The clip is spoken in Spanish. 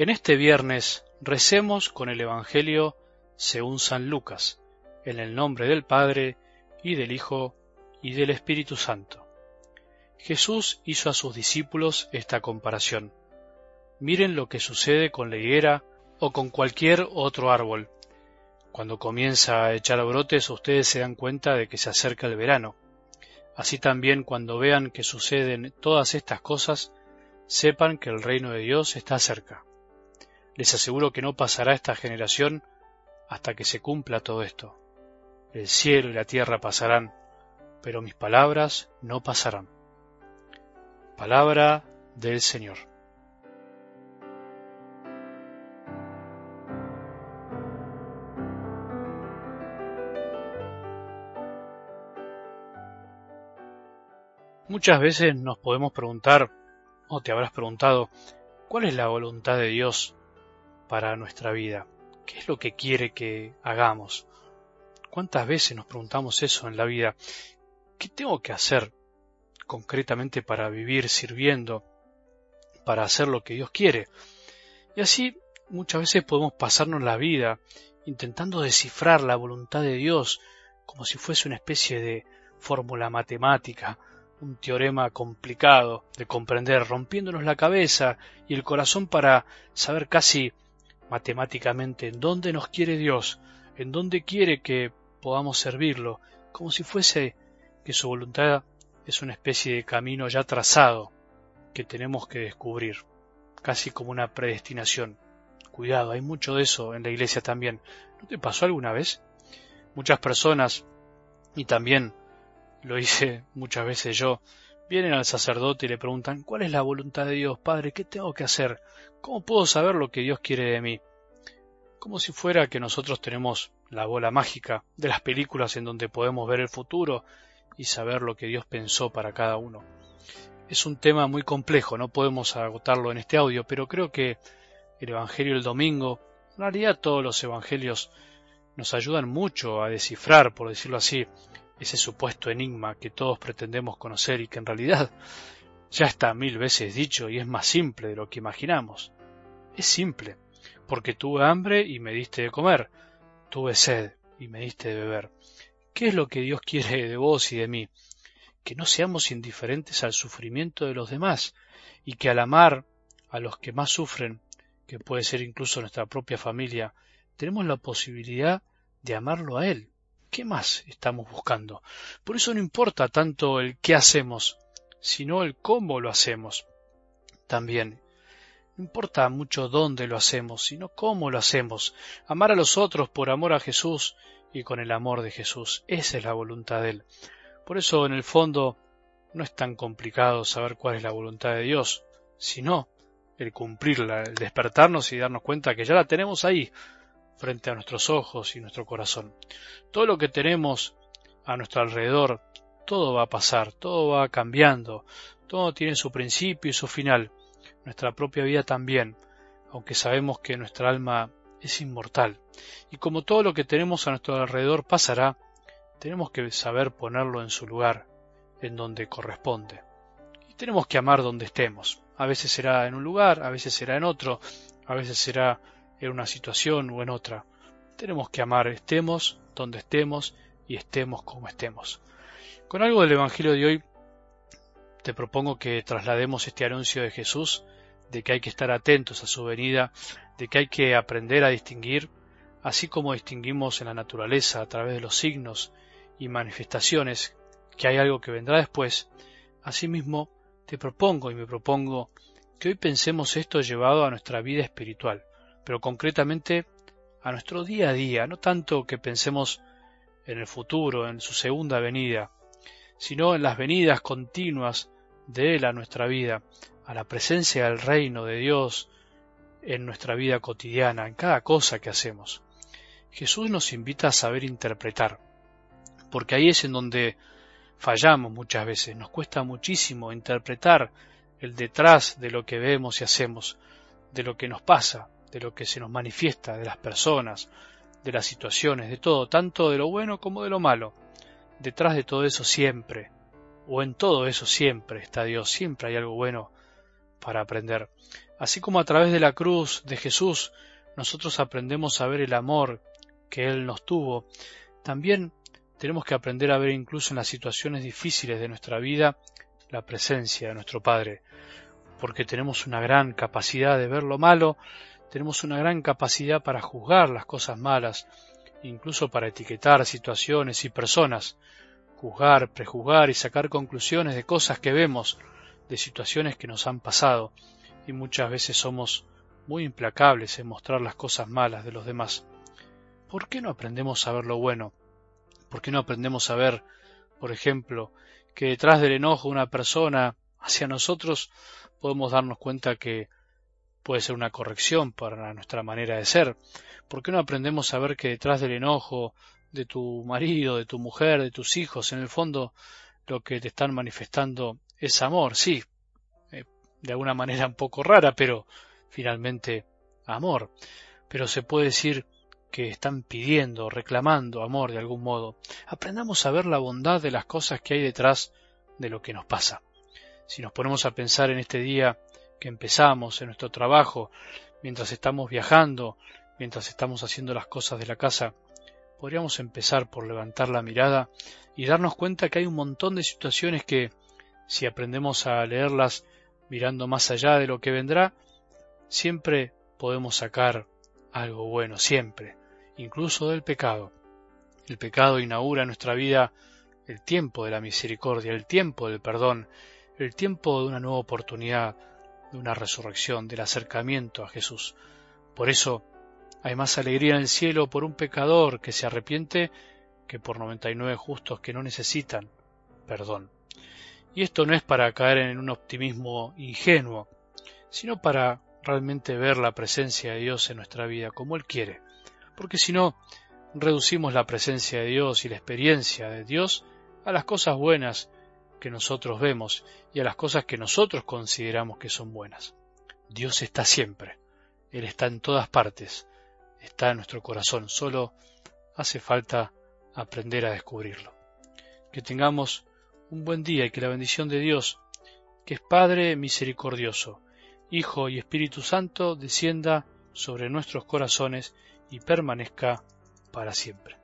En este viernes recemos con el Evangelio según San Lucas, en el nombre del Padre, y del Hijo, y del Espíritu Santo. Jesús hizo a sus discípulos esta comparación. Miren lo que sucede con la higuera o con cualquier otro árbol. Cuando comienza a echar brotes ustedes se dan cuenta de que se acerca el verano. Así también cuando vean que suceden todas estas cosas, sepan que el reino de Dios está cerca. Les aseguro que no pasará esta generación hasta que se cumpla todo esto. El cielo y la tierra pasarán, pero mis palabras no pasarán. Palabra del Señor. Muchas veces nos podemos preguntar, o te habrás preguntado, ¿cuál es la voluntad de Dios para nuestra vida? ¿Qué es lo que quiere que hagamos? ¿Cuántas veces nos preguntamos eso en la vida? ¿Qué tengo que hacer concretamente para vivir sirviendo, para hacer lo que Dios quiere? Y así muchas veces podemos pasarnos la vida intentando descifrar la voluntad de Dios como si fuese una especie de fórmula matemática, un teorema complicado de comprender, rompiéndonos la cabeza y el corazón para saber casi matemáticamente en dónde nos quiere Dios, en dónde quiere que podamos servirlo, como si fuese que su voluntad es una especie de camino ya trazado que tenemos que descubrir, casi como una predestinación. Cuidado, hay mucho de eso en la iglesia también. ¿No te pasó alguna vez? Muchas personas, y también lo hice muchas veces yo, vienen al sacerdote y le preguntan ¿Cuál es la voluntad de Dios, Padre? ¿Qué tengo que hacer? ¿Cómo puedo saber lo que Dios quiere de mí? Como si fuera que nosotros tenemos la bola mágica de las películas en donde podemos ver el futuro y saber lo que Dios pensó para cada uno. Es un tema muy complejo, no podemos agotarlo en este audio, pero creo que el Evangelio del domingo, en realidad todos los Evangelios, nos ayudan mucho a descifrar, por decirlo así, ese supuesto enigma que todos pretendemos conocer y que en realidad ya está mil veces dicho y es más simple de lo que imaginamos. Es simple, porque tuve hambre y me diste de comer, tuve sed y me diste de beber. ¿Qué es lo que Dios quiere de vos y de mí? Que no seamos indiferentes al sufrimiento de los demás y que al amar a los que más sufren, que puede ser incluso nuestra propia familia, tenemos la posibilidad de amarlo a Él ¿Qué más estamos buscando? Por eso no importa tanto el qué hacemos, sino el cómo lo hacemos. También. No importa mucho dónde lo hacemos, sino cómo lo hacemos. Amar a los otros por amor a Jesús y con el amor de Jesús. Esa es la voluntad de Él. Por eso, en el fondo, no es tan complicado saber cuál es la voluntad de Dios, sino el cumplirla, el despertarnos y darnos cuenta que ya la tenemos ahí, frente a nuestros ojos y nuestro corazón. Todo lo que tenemos a nuestro alrededor, todo va a pasar, todo va cambiando, todo tiene su principio y su final, nuestra propia vida también, aunque sabemos que nuestra alma es inmortal. Y como todo lo que tenemos a nuestro alrededor pasará, tenemos que saber ponerlo en su lugar, en donde corresponde. Y tenemos que amar donde estemos. A veces será en un lugar, a veces será en otro, a veces será en una situación o en otra. Tenemos que amar estemos donde estemos y estemos como estemos. Con algo del Evangelio de hoy te propongo que traslademos este anuncio de Jesús de que hay que estar atentos a su venida, de que hay que aprender a distinguir, así como distinguimos en la naturaleza a través de los signos y manifestaciones, que hay algo que vendrá después, asimismo te propongo y me propongo que hoy pensemos esto llevado a nuestra vida espiritual pero concretamente a nuestro día a día, no tanto que pensemos en el futuro, en su segunda venida, sino en las venidas continuas de Él a nuestra vida, a la presencia del reino de Dios en nuestra vida cotidiana, en cada cosa que hacemos. Jesús nos invita a saber interpretar, porque ahí es en donde fallamos muchas veces, nos cuesta muchísimo interpretar el detrás de lo que vemos y hacemos, de lo que nos pasa, de lo que se nos manifiesta, de las personas, de las situaciones, de todo, tanto de lo bueno como de lo malo. Detrás de todo eso siempre, o en todo eso siempre está Dios, siempre hay algo bueno para aprender. Así como a través de la cruz de Jesús nosotros aprendemos a ver el amor que Él nos tuvo, también tenemos que aprender a ver incluso en las situaciones difíciles de nuestra vida la presencia de nuestro Padre, porque tenemos una gran capacidad de ver lo malo, tenemos una gran capacidad para juzgar las cosas malas, incluso para etiquetar situaciones y personas, juzgar, prejuzgar y sacar conclusiones de cosas que vemos, de situaciones que nos han pasado, y muchas veces somos muy implacables en mostrar las cosas malas de los demás. ¿Por qué no aprendemos a ver lo bueno? ¿Por qué no aprendemos a ver, por ejemplo, que detrás del enojo de una persona hacia nosotros podemos darnos cuenta que puede ser una corrección para nuestra manera de ser? ¿Por qué no aprendemos a ver que detrás del enojo de tu marido, de tu mujer, de tus hijos, en el fondo lo que te están manifestando es amor, sí, eh, de alguna manera un poco rara, pero finalmente amor. Pero se puede decir que están pidiendo, reclamando amor de algún modo. Aprendamos a ver la bondad de las cosas que hay detrás de lo que nos pasa. Si nos ponemos a pensar en este día que empezamos, en nuestro trabajo, mientras estamos viajando, mientras estamos haciendo las cosas de la casa, podríamos empezar por levantar la mirada y darnos cuenta que hay un montón de situaciones que, si aprendemos a leerlas mirando más allá de lo que vendrá, siempre podemos sacar algo bueno, siempre, incluso del pecado. El pecado inaugura en nuestra vida el tiempo de la misericordia, el tiempo del perdón, el tiempo de una nueva oportunidad, de una resurrección, del acercamiento a Jesús. Por eso hay más alegría en el cielo por un pecador que se arrepiente que por noventa y nueve justos que no necesitan perdón. Y esto no es para caer en un optimismo ingenuo, sino para realmente ver la presencia de Dios en nuestra vida como Él quiere. Porque si no, reducimos la presencia de Dios y la experiencia de Dios a las cosas buenas que nosotros vemos y a las cosas que nosotros consideramos que son buenas. Dios está siempre, Él está en todas partes, está en nuestro corazón, solo hace falta aprender a descubrirlo. Que tengamos un buen día y que la bendición de Dios, que es Padre misericordioso, Hijo y Espíritu Santo, descienda sobre nuestros corazones y permanezca para siempre.